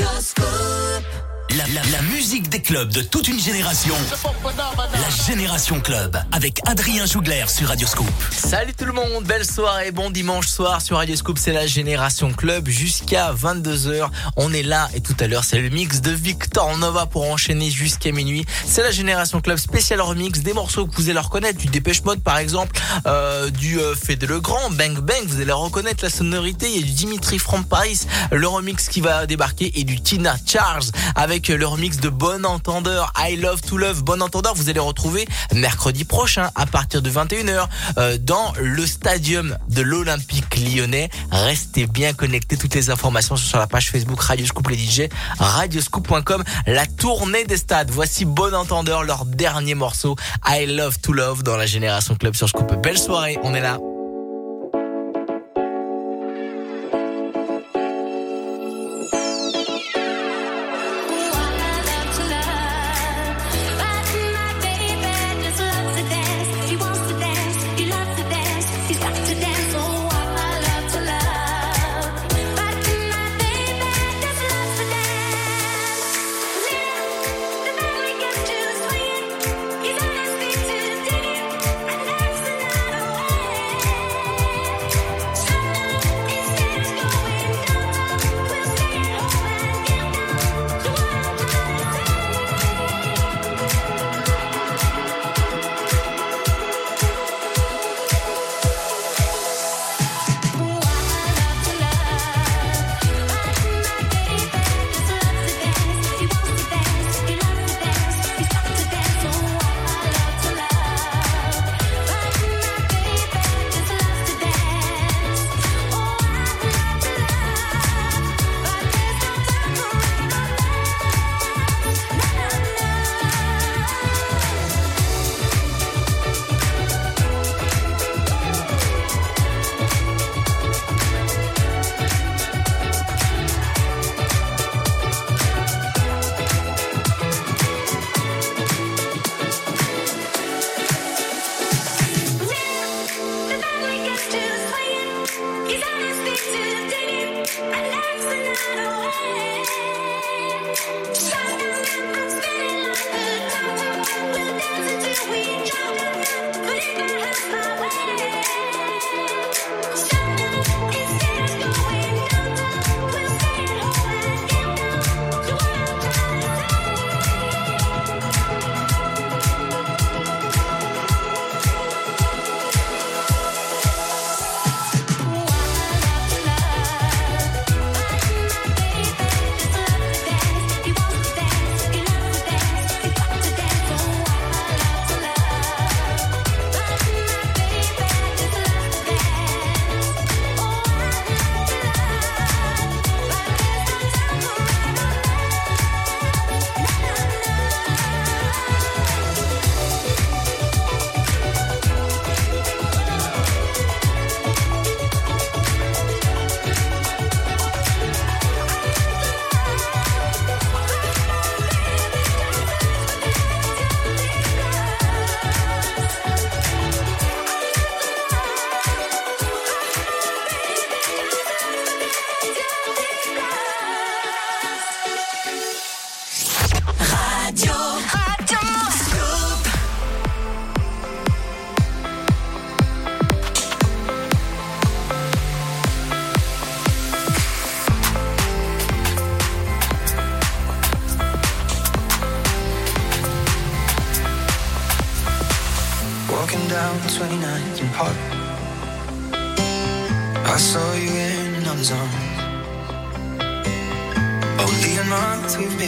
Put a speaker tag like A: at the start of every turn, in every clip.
A: Just food. La, musique des clubs de toute une génération. La Génération Club avec Adrien Jougler sur Radioscoop.
B: Salut tout le monde, belle soirée, bon dimanche soir sur Radioscoop, c'est la Génération Club jusqu'à 22h. On est là et tout à l'heure c'est le mix de Victor Nova pour enchaîner jusqu'à minuit. C'est la Génération Club spécial remix des morceaux que vous allez reconnaître, du Dépêche Mode par exemple, euh, du euh, Fede Le Grand, Bang Bang, vous allez reconnaître la sonorité. Il y a du Dimitri from Paris, le remix qui va débarquer et du Tina Charles avec le remix de Bon Entendeur, I Love to Love, Bon Entendeur, vous allez retrouver mercredi prochain à partir de 21h euh, dans le stadium de l'Olympique lyonnais. Restez bien connectés, toutes les informations sont sur la page Facebook Radio Scoop les DJ, radioscoop.com, la tournée des stades. Voici Bon Entendeur, leur dernier morceau, I Love to Love dans la Génération Club sur Scoop. Belle soirée, on est là.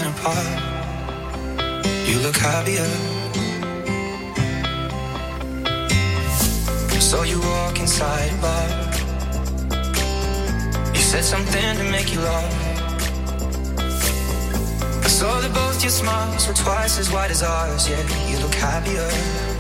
C: apart. You look happier. So you walk inside a bar. You said something to make you laugh. I saw that both your smiles were twice as wide as ours. Yeah, you look happier.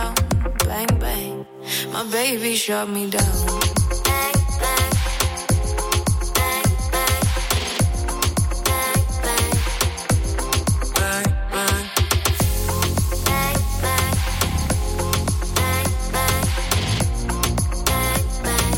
C: down. Bang, bang. My baby shut me down. Bang, bang. Bang, bang. Bang, bang. Bang, bang. Bang, bang. Bang, bang.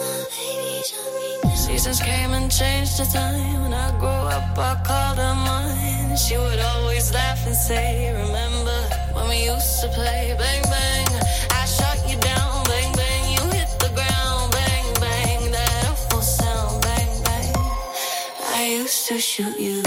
C: My baby me down. Seasons came and changed the time. When I grew up, I called her mine. She would always laugh and say, Remember we used to play? Bang, bang. I shot you down. Bang, bang. You hit the ground. Bang, bang. That awful sound. Bang, bang. I used to shoot you.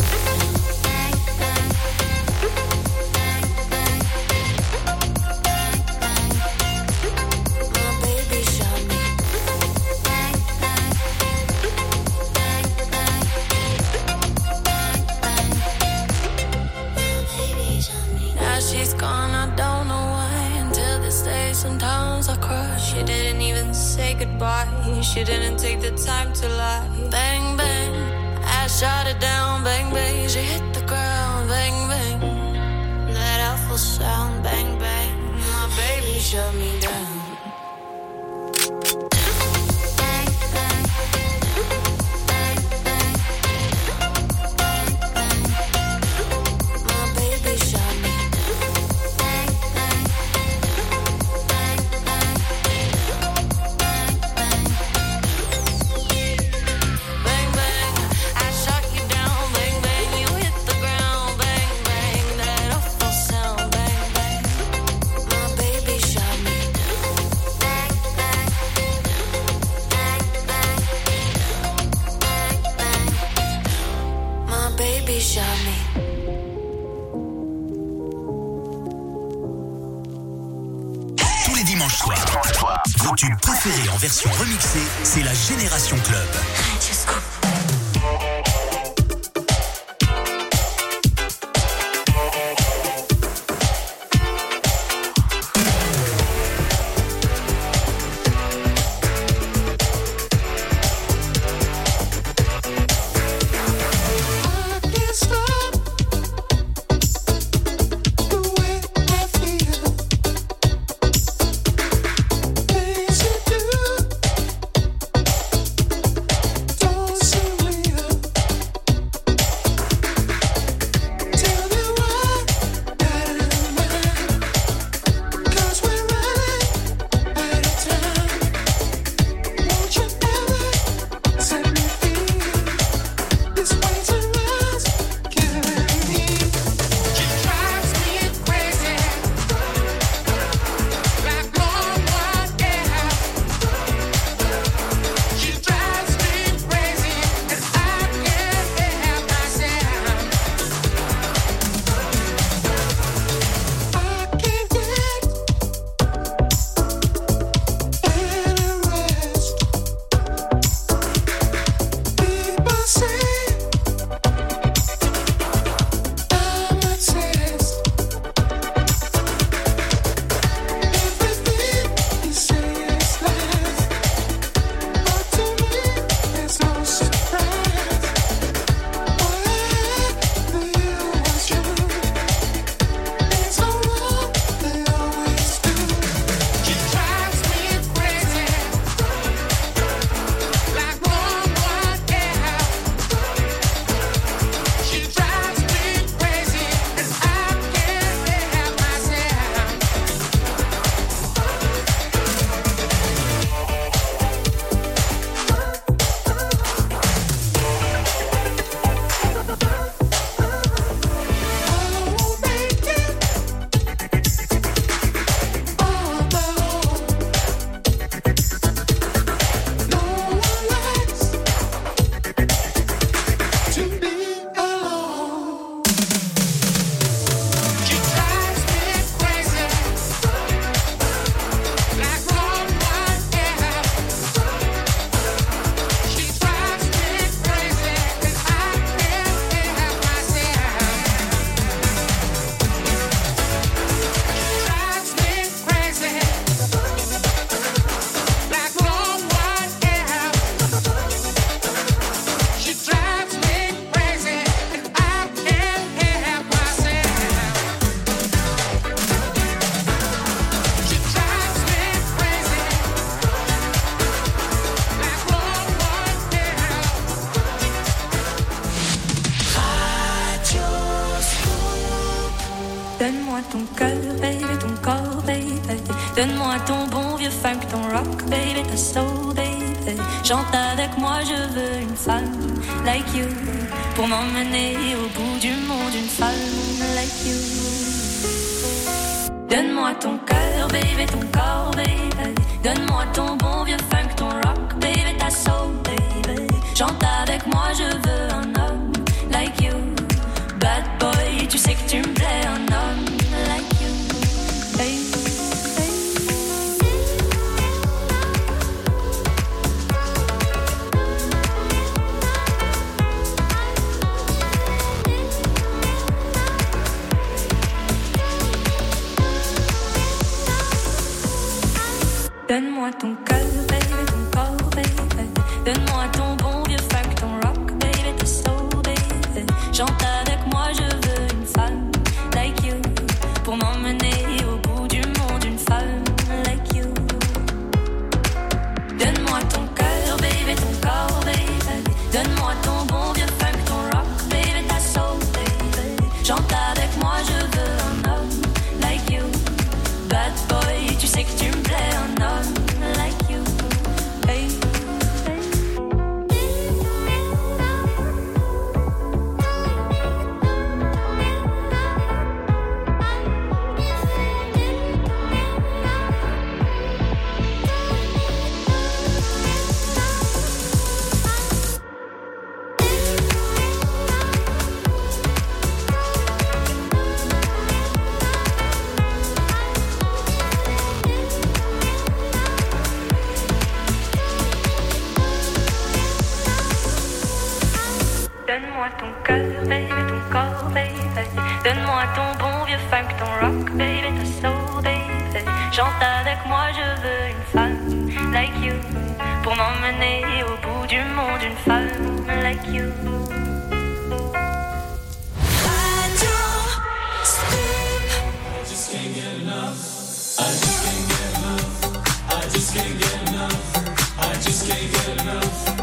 C: just can't get enough. I
D: just can't get enough.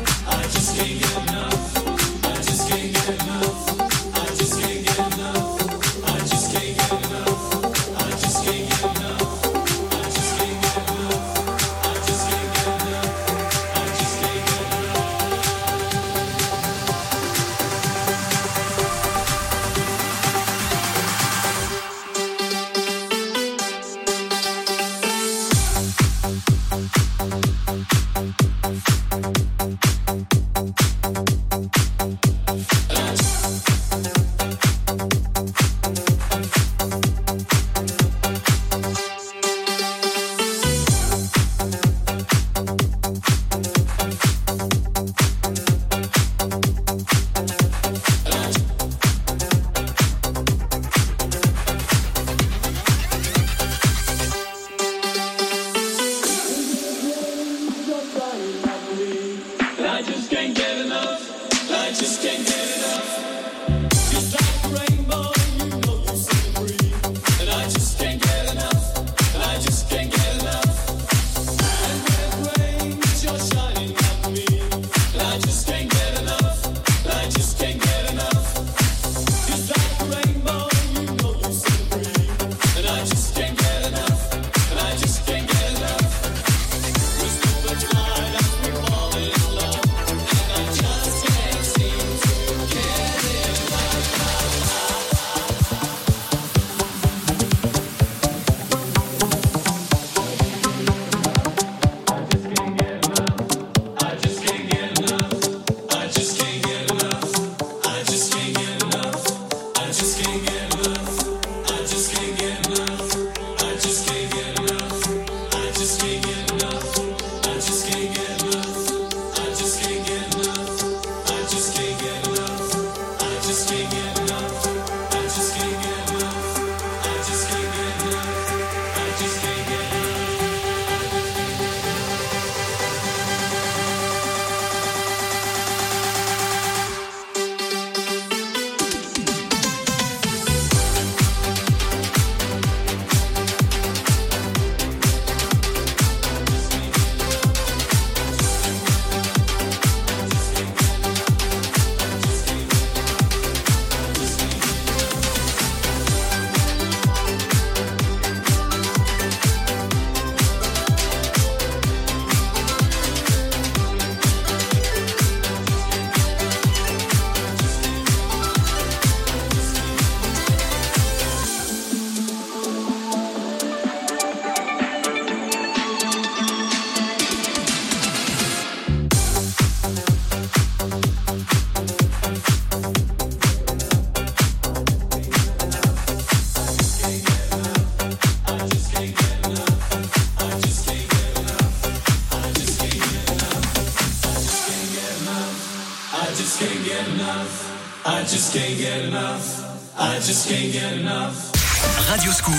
A: Radio Scoop,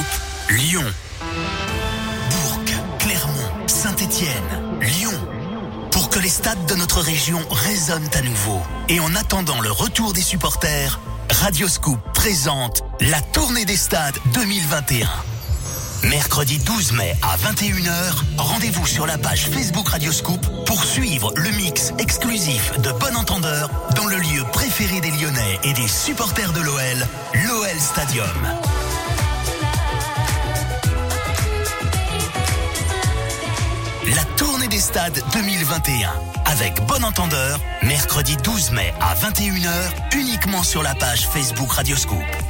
A: Lyon. Bourg, Clermont, Saint-Étienne, Lyon. Pour que les stades de notre région résonnent à nouveau. Et en attendant le retour des supporters, Radio Scoop présente la tournée des stades 2021. Mercredi 12 mai à 21h, rendez-vous sur la page Facebook Radioscoop pour suivre le mix exclusif de Bon Entendeur dans le lieu préféré des Lyonnais et des supporters de l'OL, l'OL Stadium. La tournée des stades 2021 avec Bon Entendeur, mercredi 12 mai à 21h, uniquement sur la page Facebook Radioscoop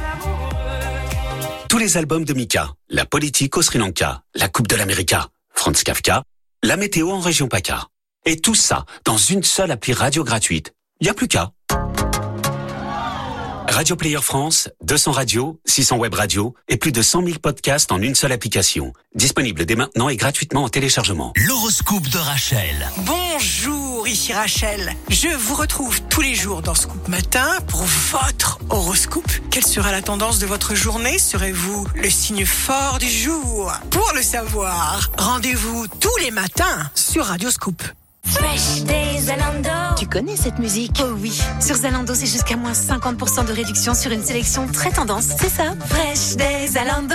E: tous les albums de Mika, la politique au Sri Lanka, la Coupe de l'Amérique, Franz Kafka, la météo en région PACA. Et tout ça dans une seule appli radio gratuite. Y a plus qu'à. Radio Player France, 200 radios, 600 web radios et plus de 100 000 podcasts en une seule application. Disponible dès maintenant et gratuitement en téléchargement.
A: L'horoscope de Rachel.
F: Bonjour, ici Rachel. Je vous retrouve tous les jours dans Scoop Matin pour votre horoscope. Quelle sera la tendance de votre journée? Serez-vous le signe fort du jour? Pour le savoir, rendez-vous tous les matins sur Radio Scoop.
G: Fresh Day Zalando.
H: Tu connais cette musique
G: Oh oui.
H: Sur Zalando, c'est jusqu'à moins 50% de réduction sur une sélection très tendance. C'est ça
G: Fresh Day Zalando.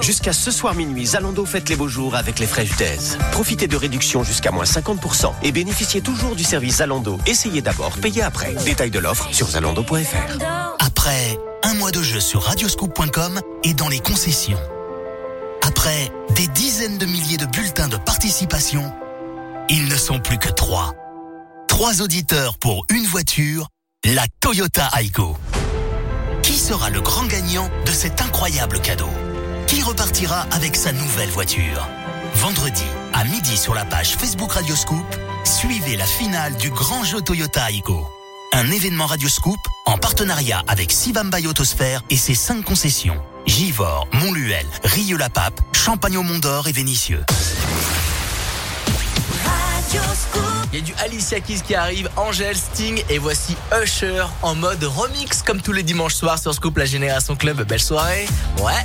I: Jusqu'à ce soir minuit, Zalando fête les beaux jours avec les Fresh Days. Profitez de réductions jusqu'à moins 50% et bénéficiez toujours du service Zalando. Essayez d'abord, payez après. Détail de l'offre sur zalando.fr.
A: Après un mois de jeu sur radioscoop.com et dans les concessions. Après des dizaines de milliers de bulletins de participation, ils ne sont plus que trois. Trois auditeurs pour une voiture, la Toyota Aygo. Qui sera le grand gagnant de cet incroyable cadeau? Qui repartira avec sa nouvelle voiture? Vendredi, à midi sur la page Facebook Radioscoop, suivez la finale du grand jeu Toyota Aygo. Un événement Radioscoop en partenariat avec Sibamba Autosphère et ses cinq concessions. Givor, Montluel, Rieux-la-Pape, Champagne au Mont-d'Or et Vénitieux.
B: Il y a du Alicia Keys qui arrive, Angèle, Sting et voici Usher en mode remix comme tous les dimanches soirs sur Scoop La Génération Club. Belle soirée. Ouais.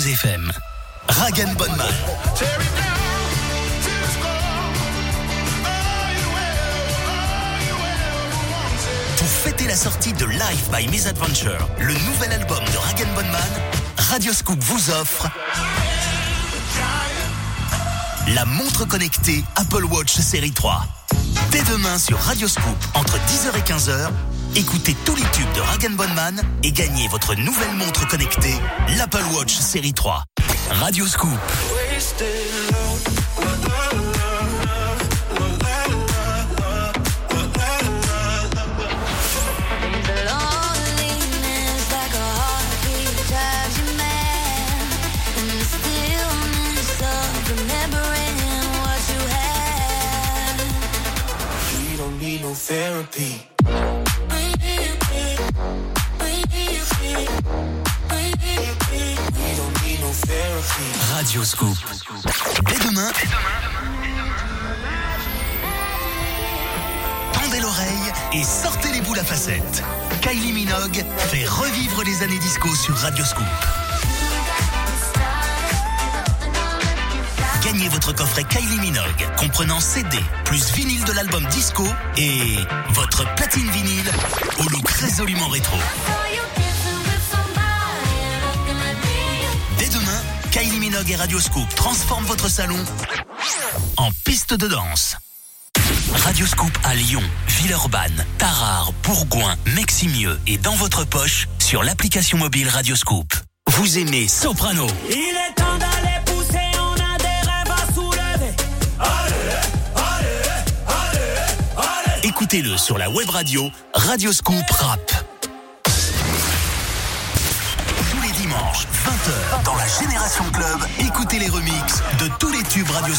A: 92 FM. Ragan Bonman. Pour fêter la sortie de Live by Misadventure, le nouvel album de Rag Bonman, Radio Scoop vous offre la montre connectée Apple Watch série 3. Dès demain sur Radio Scoop, entre 10h et 15h, écoutez tous les tubes de Rag Bonman et gagnez votre nouvelle montre connectée, l'Apple Watch série 3. Radio Scoop. Radio Scoop. Dès demain, tendez l'oreille et sortez les boules à facettes. Kylie Minogue fait revivre les années disco sur Radio Scoop. Gagnez votre coffret Kylie Minogue, comprenant CD, plus vinyle de l'album disco et votre platine vinyle au look résolument rétro. Minogue et Radio Scoop transforment votre salon en piste de danse. Radio Scoop à Lyon, Villeurbanne, Tarare, Bourgoin, Meximieux et dans votre poche sur l'application mobile Radio Scoop. Vous aimez Soprano,
J: Il est temps d'aller pousser, on a des rêves à soulever.
A: écoutez-le sur la web radio Radio Scoop Rap. Tous les dimanches, 20h, dans la Génération Club, écoutez les remixes de tous les tubes Radio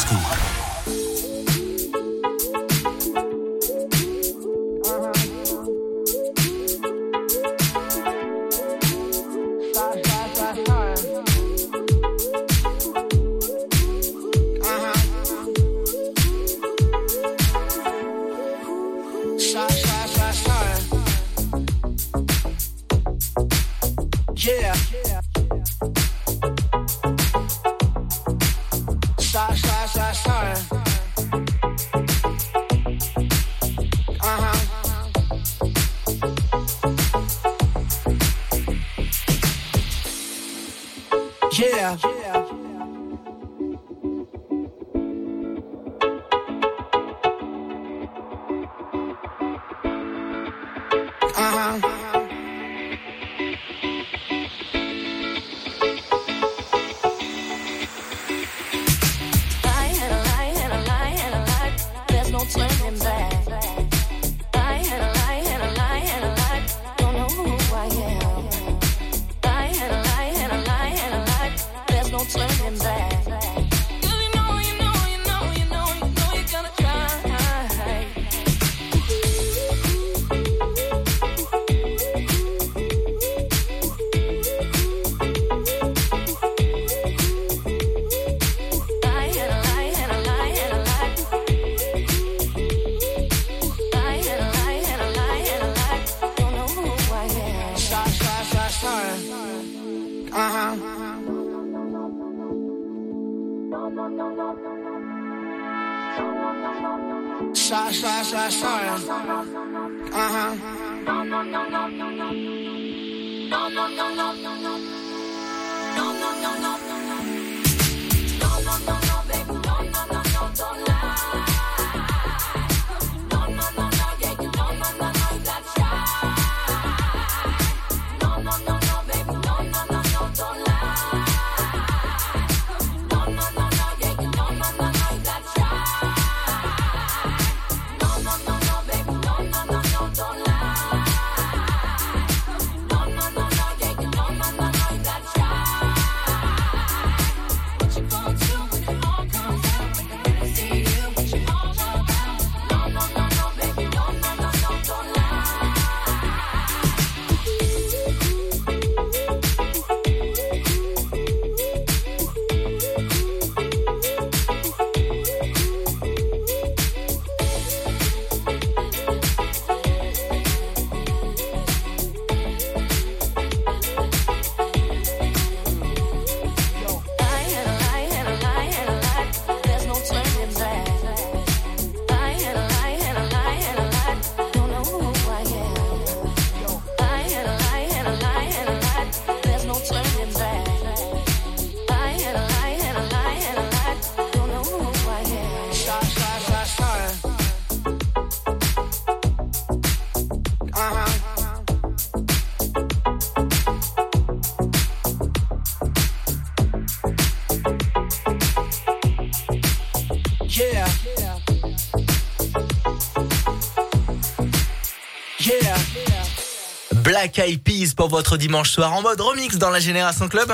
B: Black Eyed Peas pour votre dimanche soir en mode remix dans la Génération Club.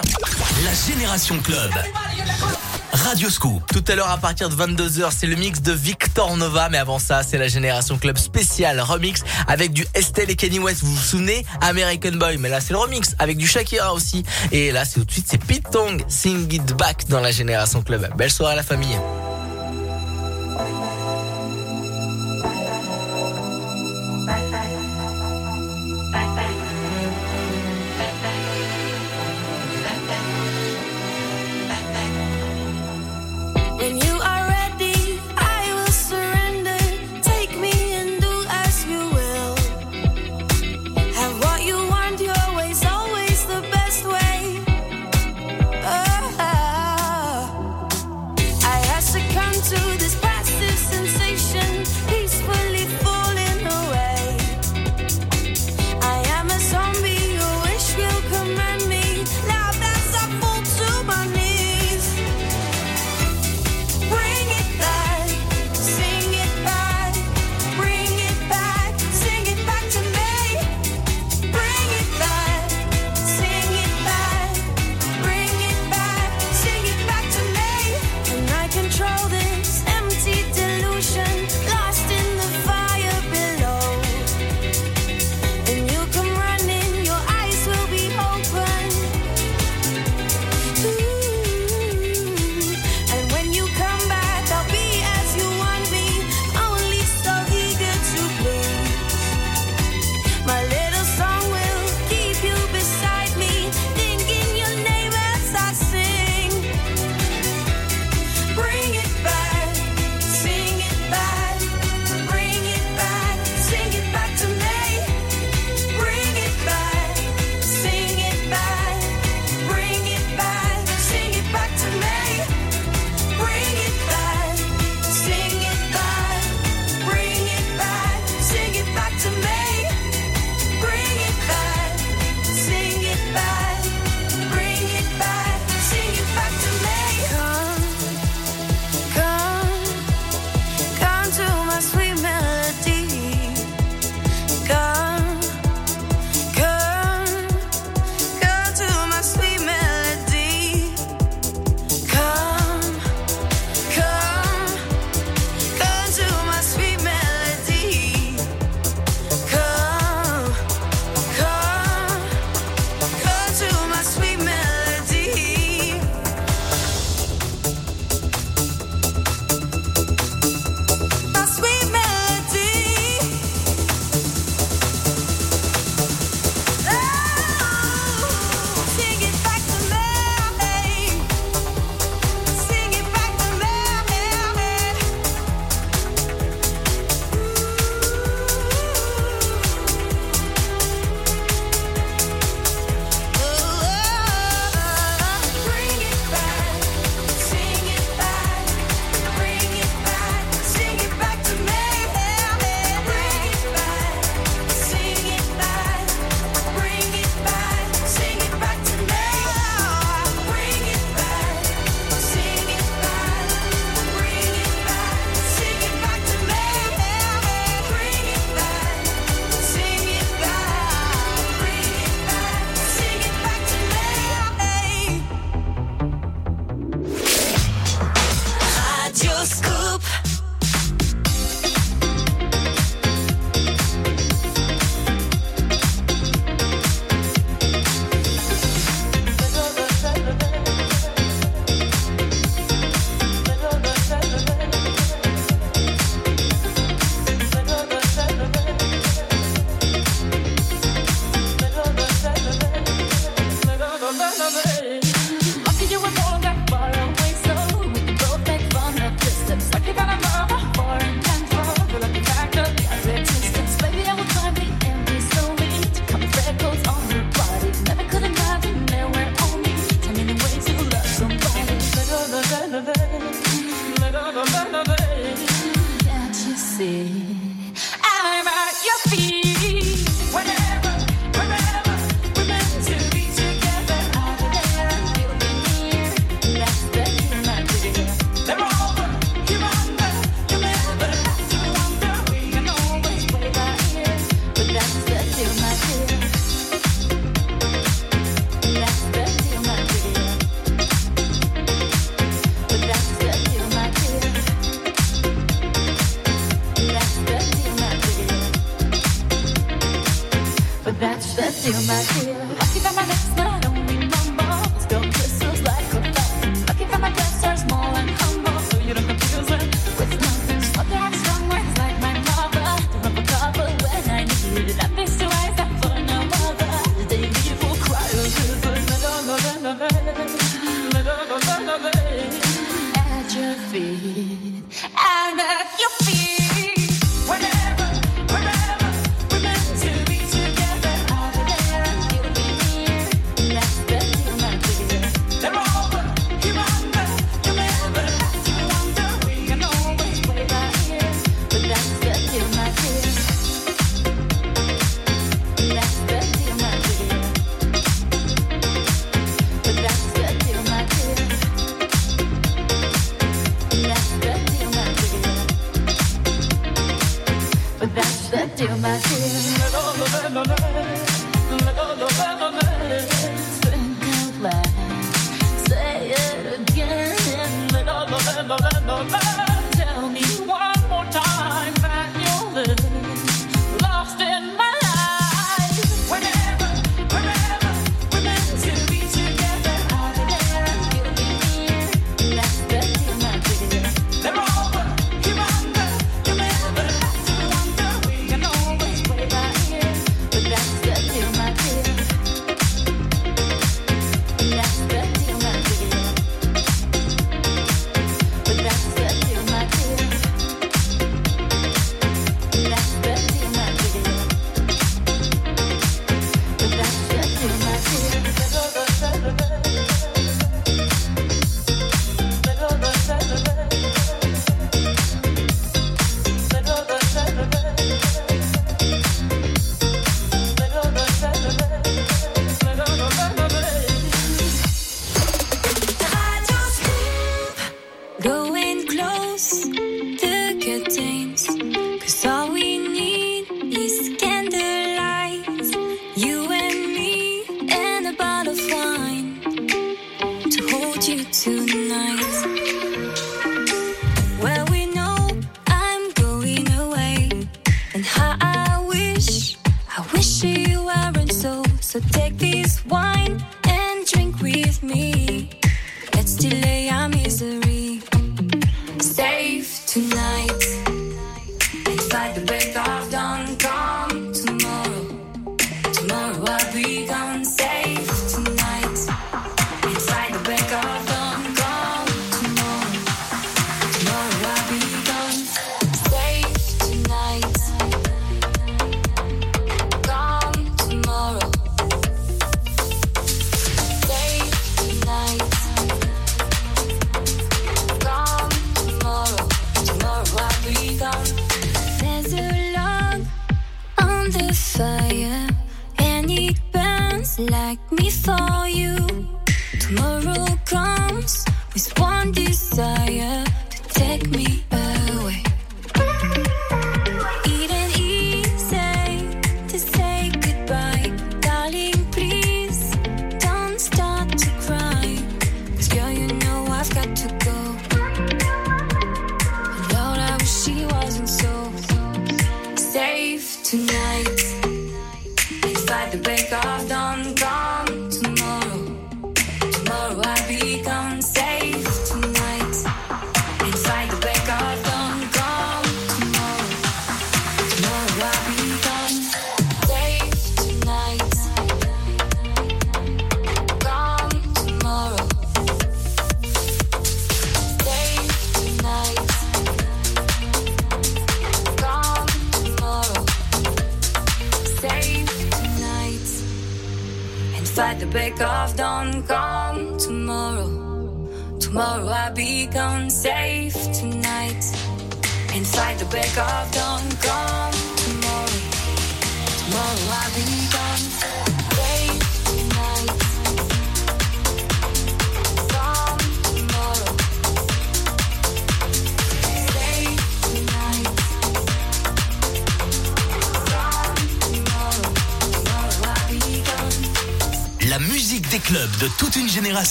A: La Génération Club. Radio Scoop.
B: Tout à l'heure à partir de 22h, c'est le mix de Victor Nova, mais avant ça, c'est la Génération Club spécial remix avec du Estelle et Kenny West. Vous vous souvenez? American Boy, mais là c'est le remix avec du Shakira aussi. Et là, c'est tout de suite, c'est Pete Tong, Sing It Back dans la Génération Club. Belle soirée à la famille.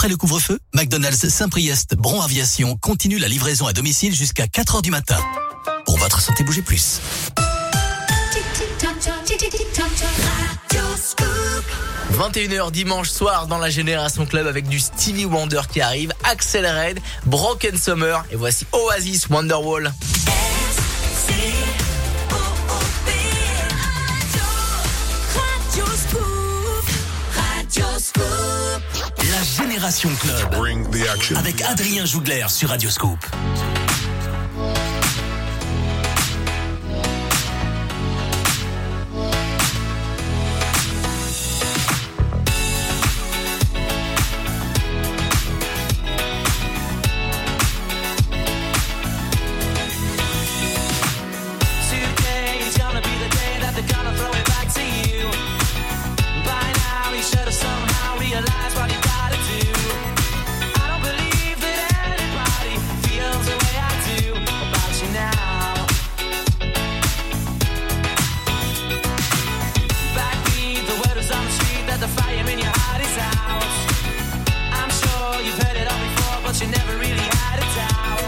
A: après le couvre-feu, McDonald's Saint-Priest Bron Aviation continue la livraison à domicile jusqu'à 4h du matin. Pour votre santé, bougez plus.
B: 21h dimanche soir dans la Génération Club avec du Stevie Wonder qui arrive, Axel Broken Summer et voici Oasis Wonderwall.
A: Avec Adrien Jougler sur
J: Radioscope. really had
C: of town.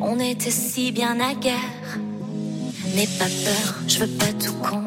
C: on était si bien à guerre. Mais pas peur, je veux pas tout
G: comprendre.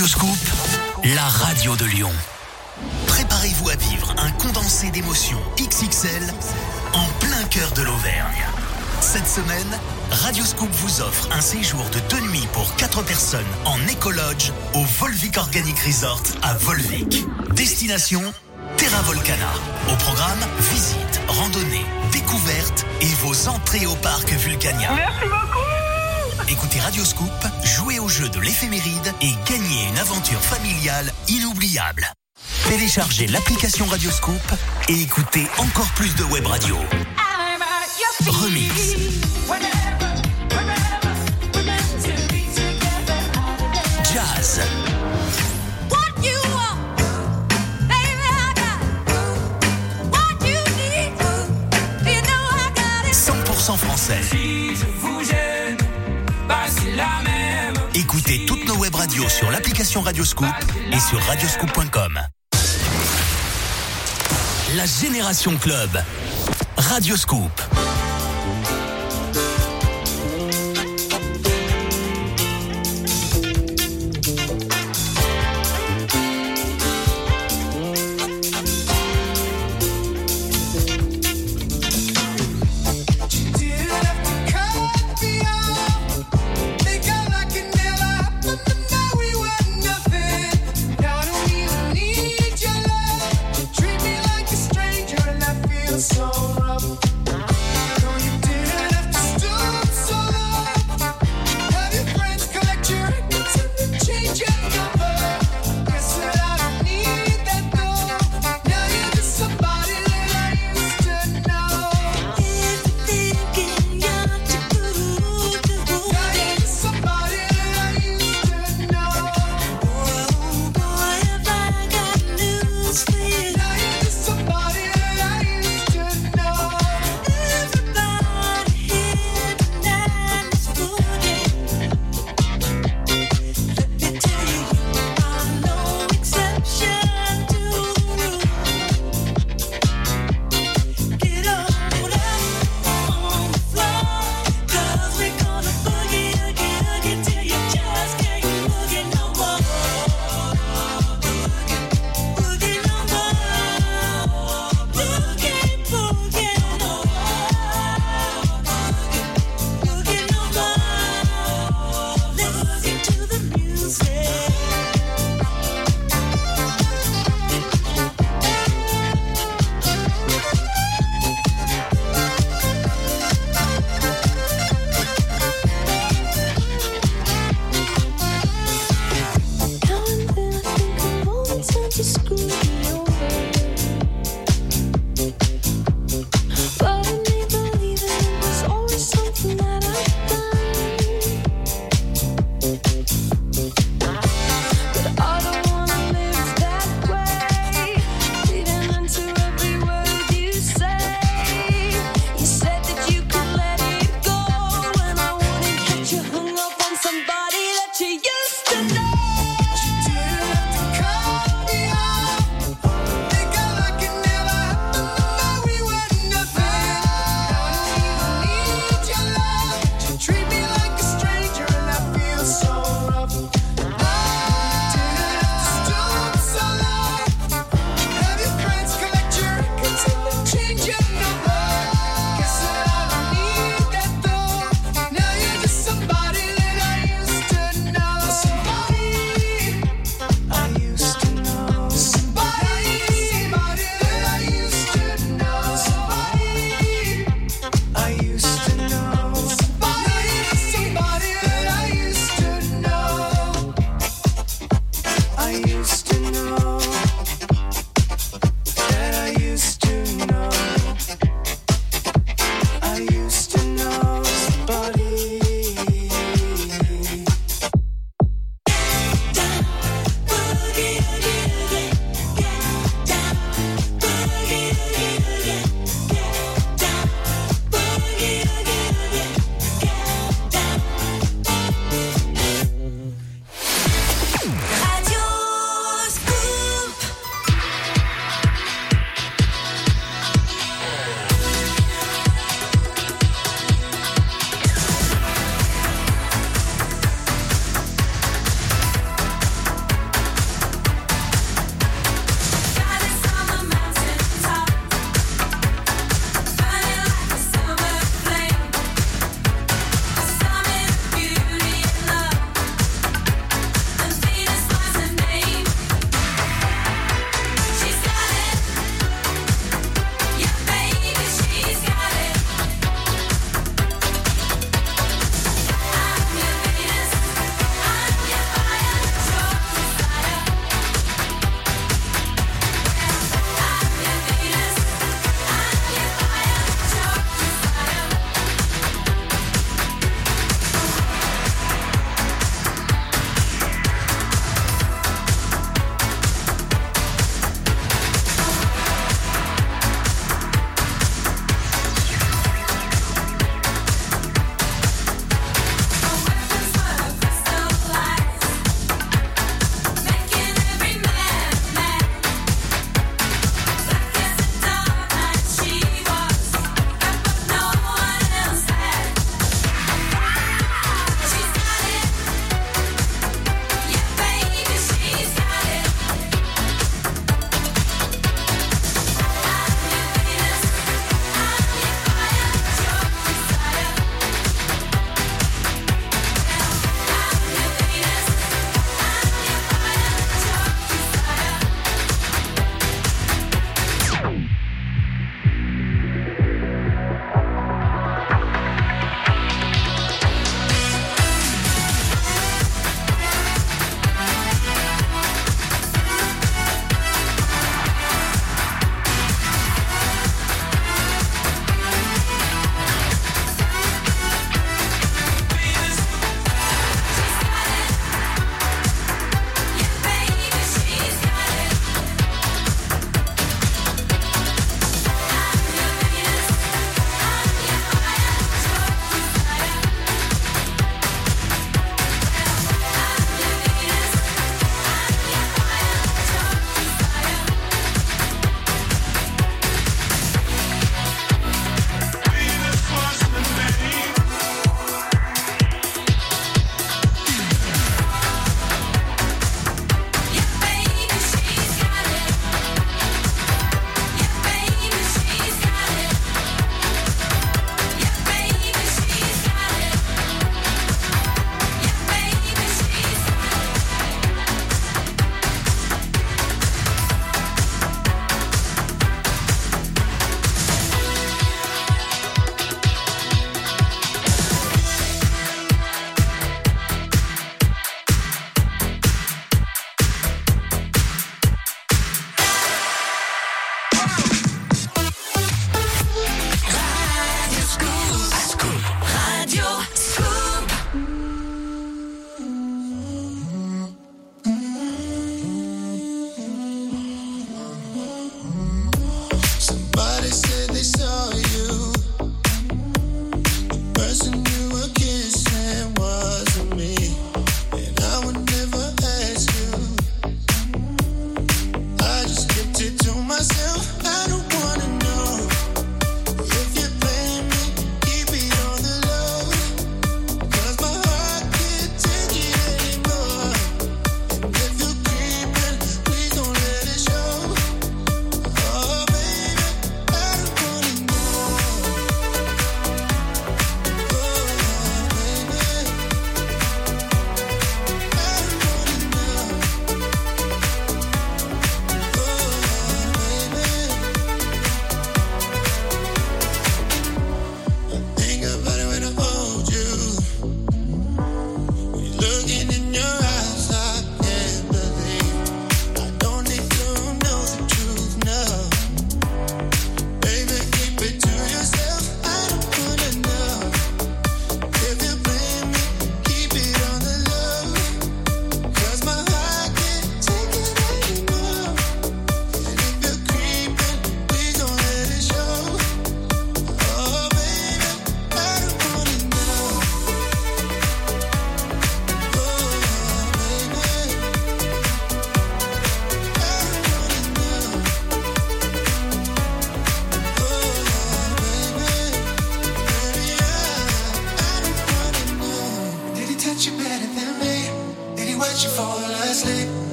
G: Radioscoop,
A: la radio de Lyon. Préparez-vous à vivre un condensé d'émotions XXL en plein cœur de l'Auvergne. Cette semaine, Radioscoop vous offre un séjour de deux nuits pour quatre personnes en écolodge au Volvic Organic Resort à Volvic. Destination Terra Volcana. Au programme, visite, randonnée, découverte et vos entrées au parc Vulcania.
J: Merci beaucoup
A: Écoutez Radioscoop, jouez au jeu de l'éphéméride et gagnez une aventure familiale inoubliable. Téléchargez l'application Radioscoop et écoutez encore plus de web radio. Remix. L'application Radioscoop et sur radioscoop.com. La Génération Club. Radioscoop.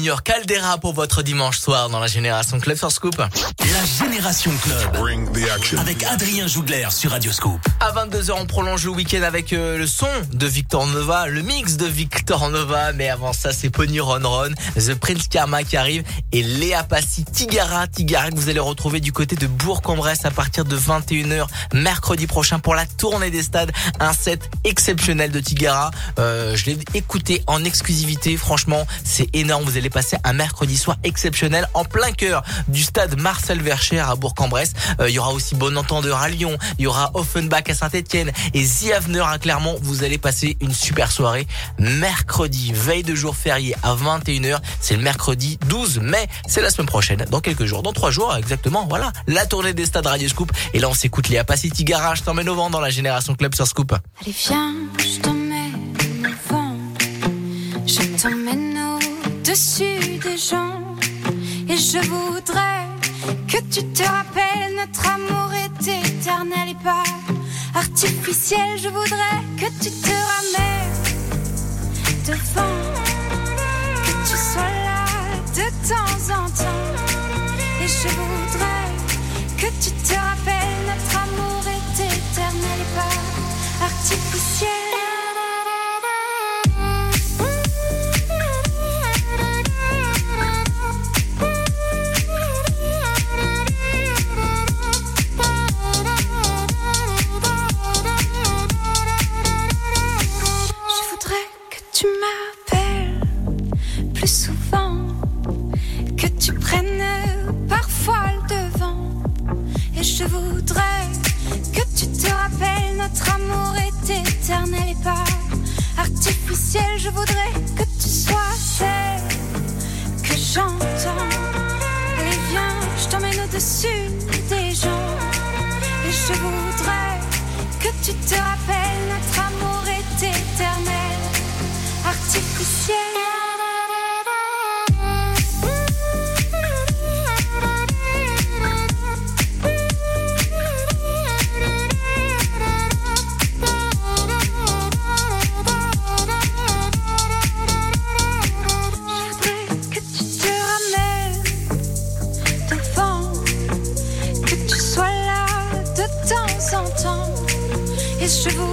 B: Junior Caldera pour votre dimanche soir dans la Génération Club sur Scoop.
A: La Génération Club. Avec Adrien Jougler sur Radioscoop.
B: À 22h, on prolonge le week-end avec euh, le son de Victor Nova, le mix de Victor Nova. Mais avant ça, c'est Pony Ron Ron, The Prince Karma qui arrive et Léa Passy, Tigara, Tigara que vous allez retrouver du côté de Bourg-en-Bresse à partir de 21h mercredi prochain pour la tournée des stades. Un set exceptionnel de Tigara. Euh, je l'ai écouté en exclusivité. Franchement, c'est énorme. Vous allez passer un mercredi soir exceptionnel en plein cœur du stade Marcel Vercher à Bourg-en-Bresse. Euh, il y aura aussi Bon Entendeur à Lyon. Il y aura Offenbach à Saint-Etienne et The à Clermont. Vous allez passer une super soirée mercredi, veille de jour férié à 21h. C'est le mercredi 12 mai. C'est la semaine prochaine, dans quelques jours, dans trois jours exactement. Voilà, la tournée des stades Radio Scoop. Et là, on s'écoute Léa Passy Tigara. Je t'emmène au vent dans la Génération Club sur Scoop.
D: Allez viens, je t'emmène au vent. Je t'emmène au-dessus des gens. Et je voudrais que tu te rappelles, notre amour est éternel et pas artificiel. Je voudrais que tu te ramènes devant. Je voudrais que tu sois celle que j'entends. Allez, viens, je t'emmène au-dessus Et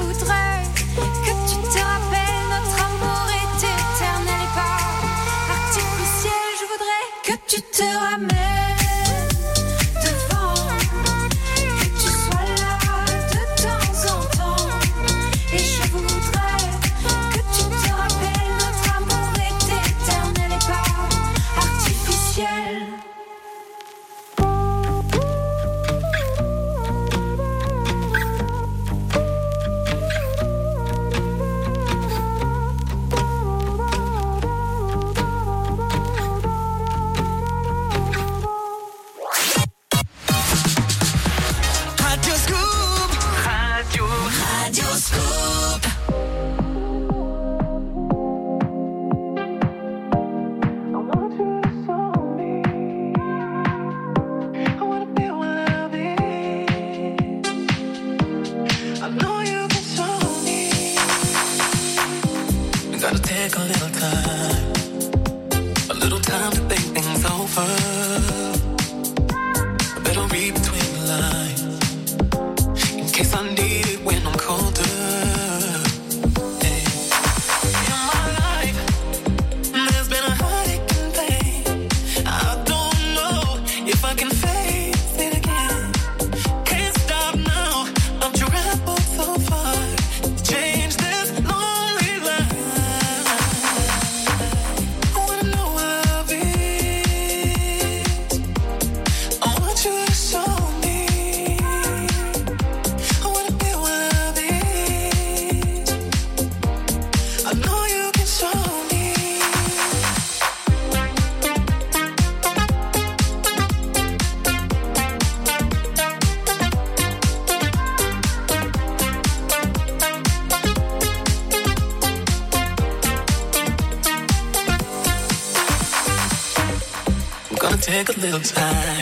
K: time.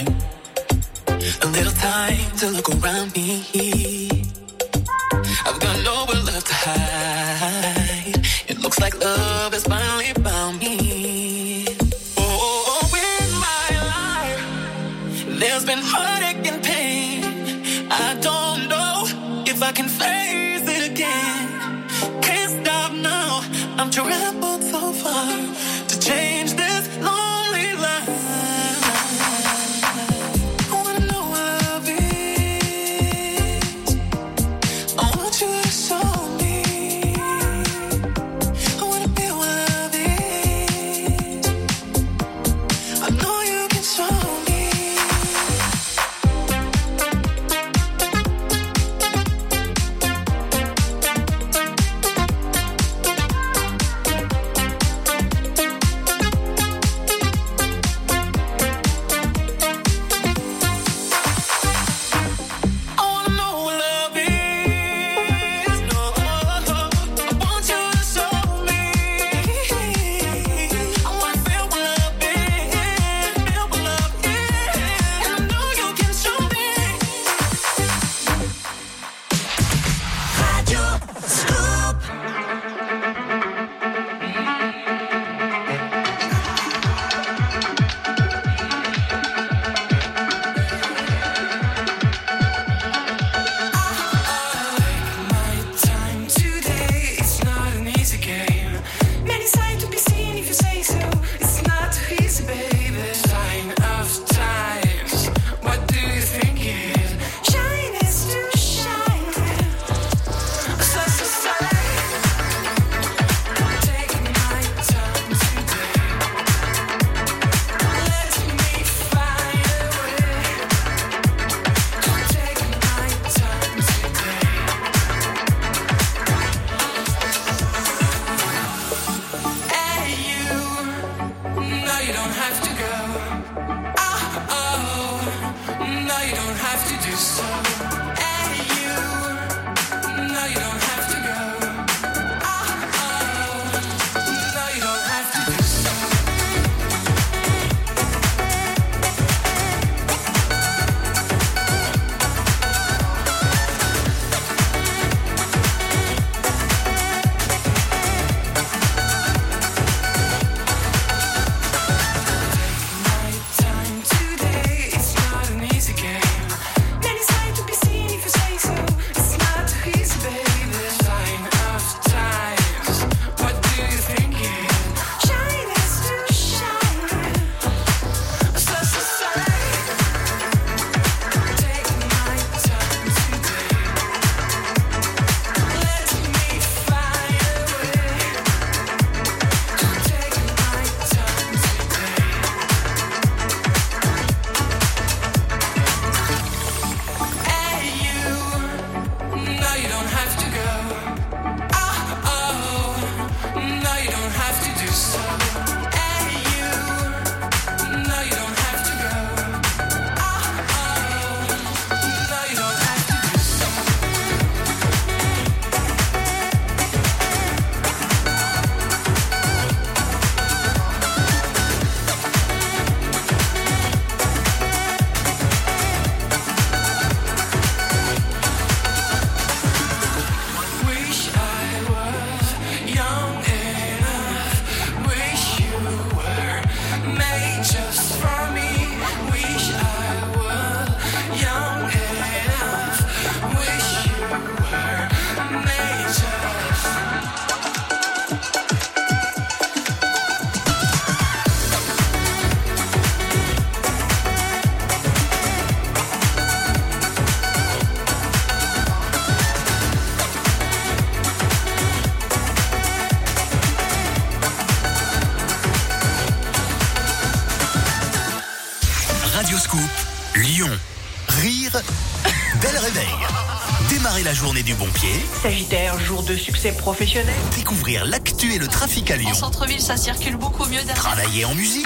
A: Messier.
F: Sagittaire, jour de succès professionnel.
A: Découvrir l'actu et le trafic à Lyon.
L: En centre-ville, ça circule beaucoup mieux.
A: Travailler en musique.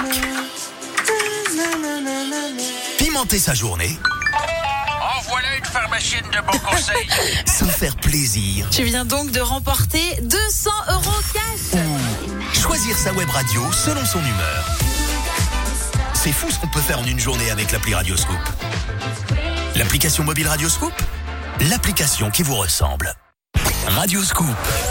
A: Pimenter sa journée.
M: Oh, voilà une pharmacienne de bon conseil.
A: Se faire plaisir.
L: Tu viens donc de remporter 200 euros cash.
A: Ou choisir sa web radio selon son humeur. C'est fou ce qu'on peut faire en une journée avec l'appli Radioscoop. L'application mobile Radioscoop L'application qui vous ressemble. Radioscoop.
N: Radioscoop.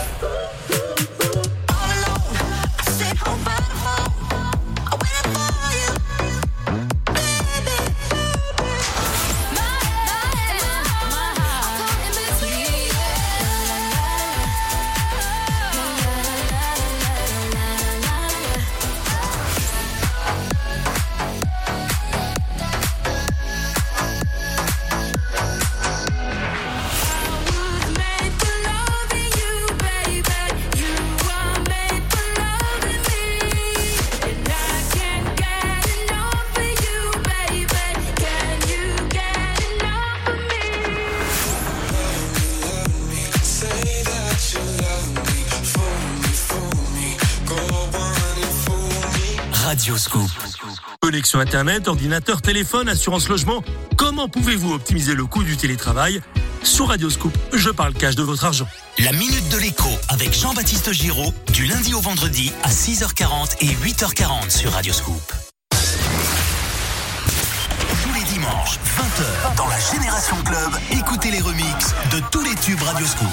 N: Internet, ordinateur, téléphone, assurance logement. Comment pouvez-vous optimiser le coût du télétravail? Sur Radioscoop, je parle cash de votre argent.
A: La Minute de l'écho avec Jean-Baptiste Giraud du lundi au vendredi à 6h40 et 8h40 sur Radioscoop. Tous les dimanches, 20h, dans la Génération Club, écoutez les remixes de tous les tubes Radioscoop.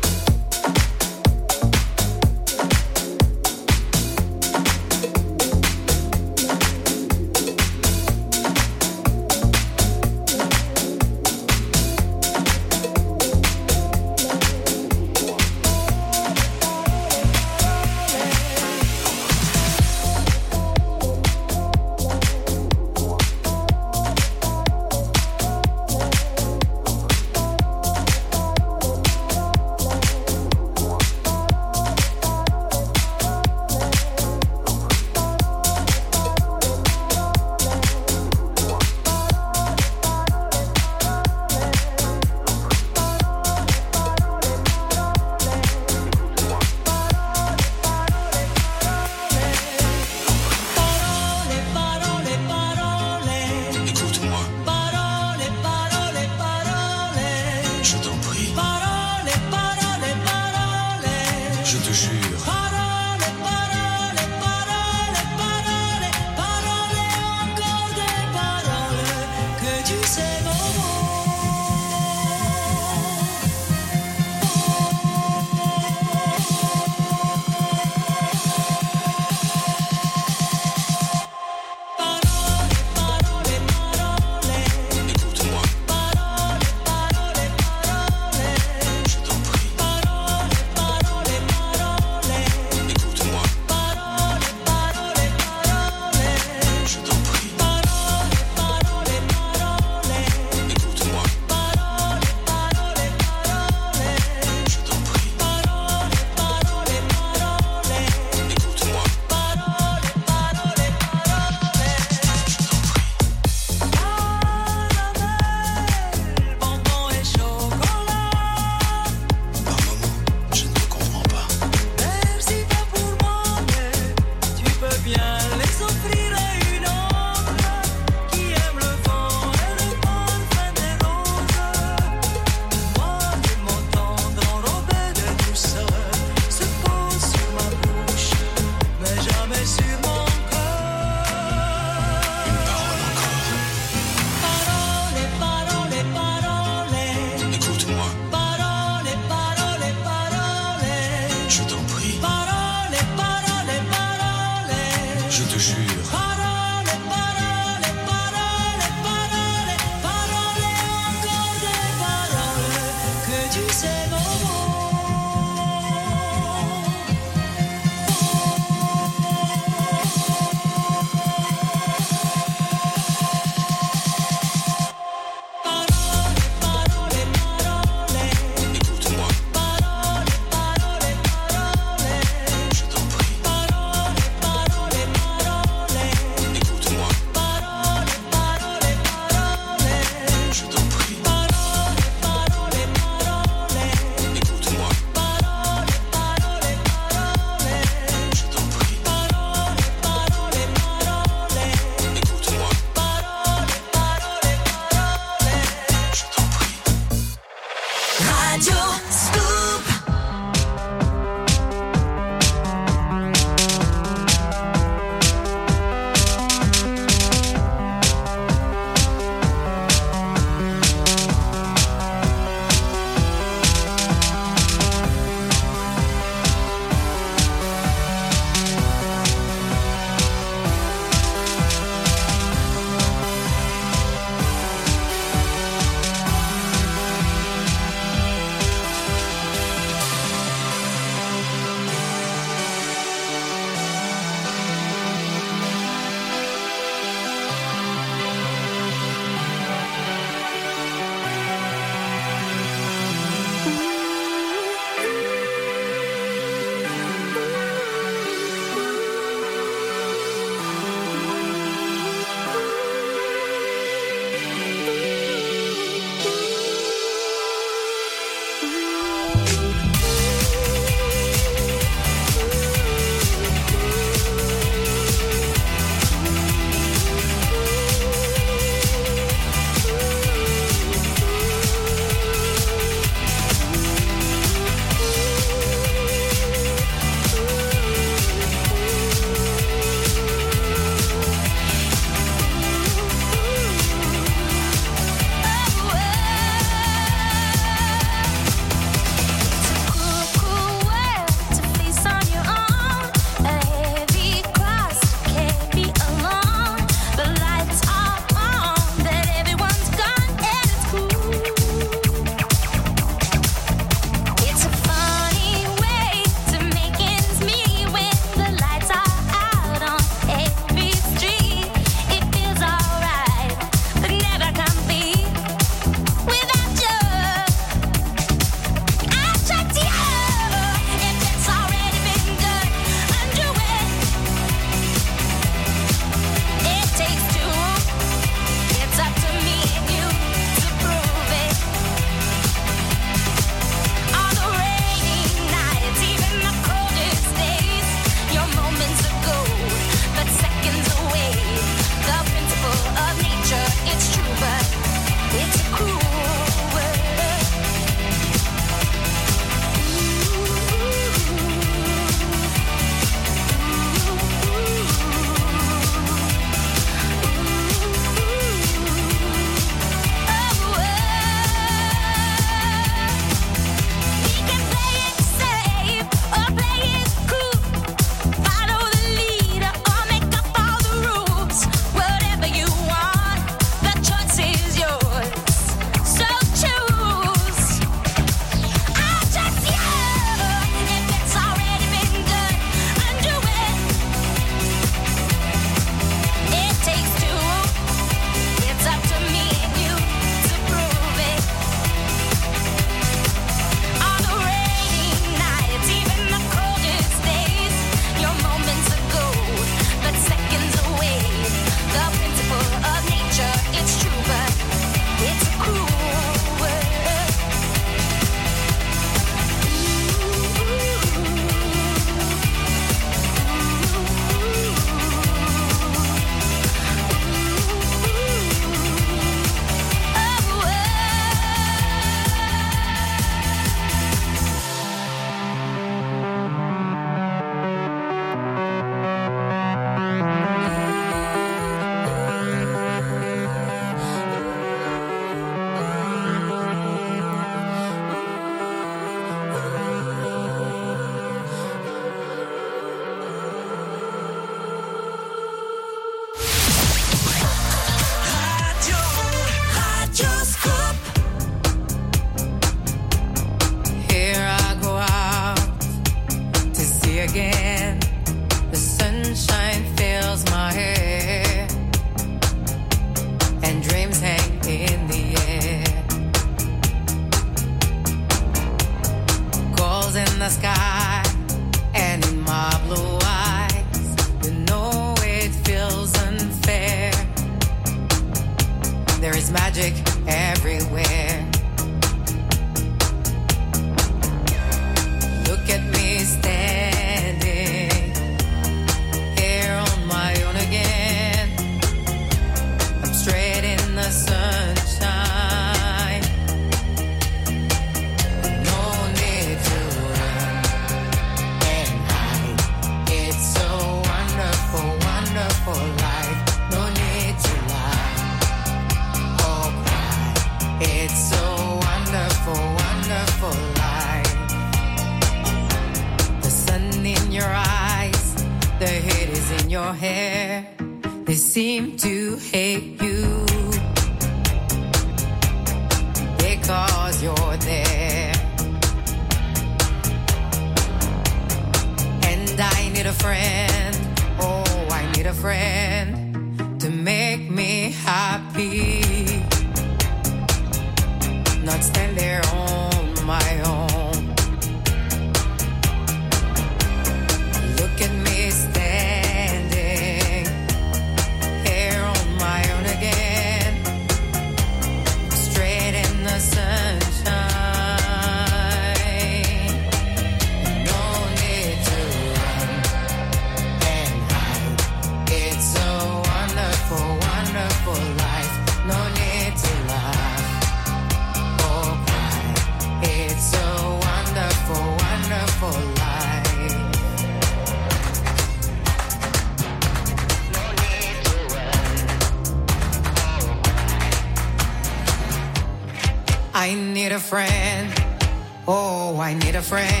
O: friend.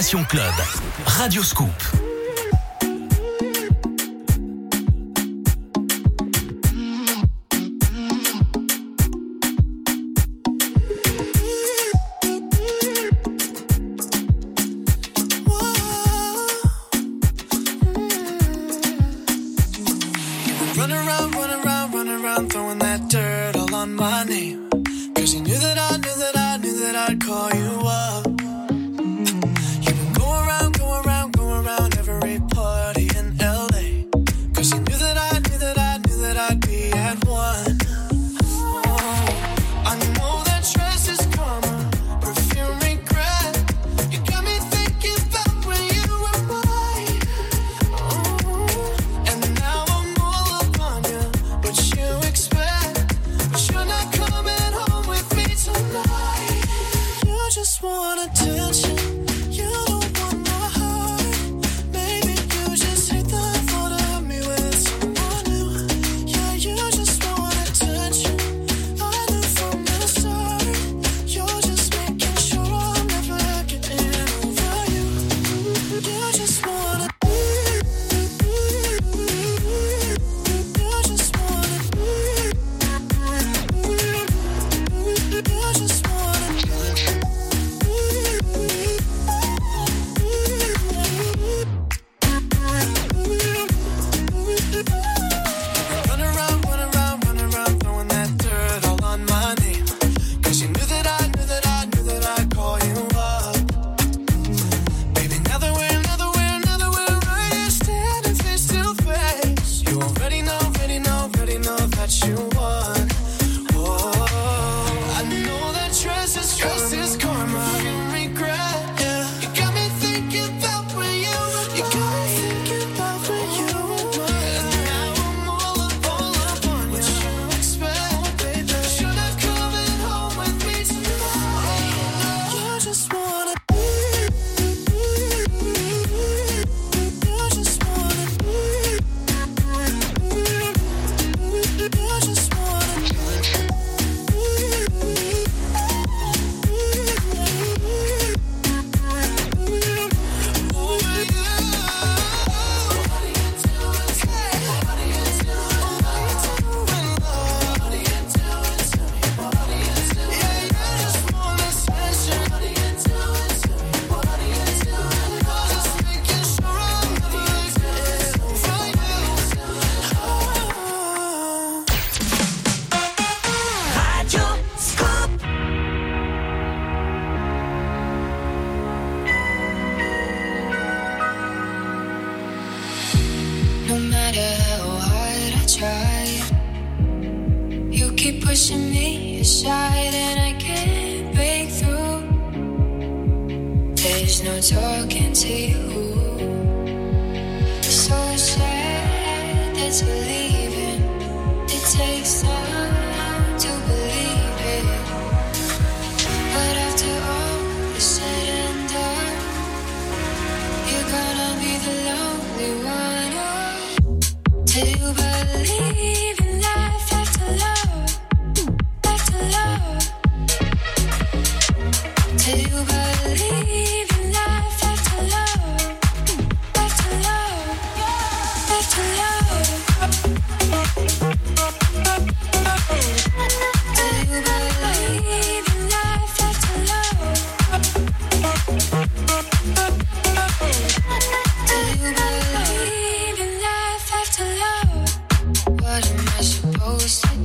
A: Génération Club, Radio Scoop.
K: Cause you knew that I knew that I knew that I'd call you up.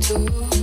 P: Do?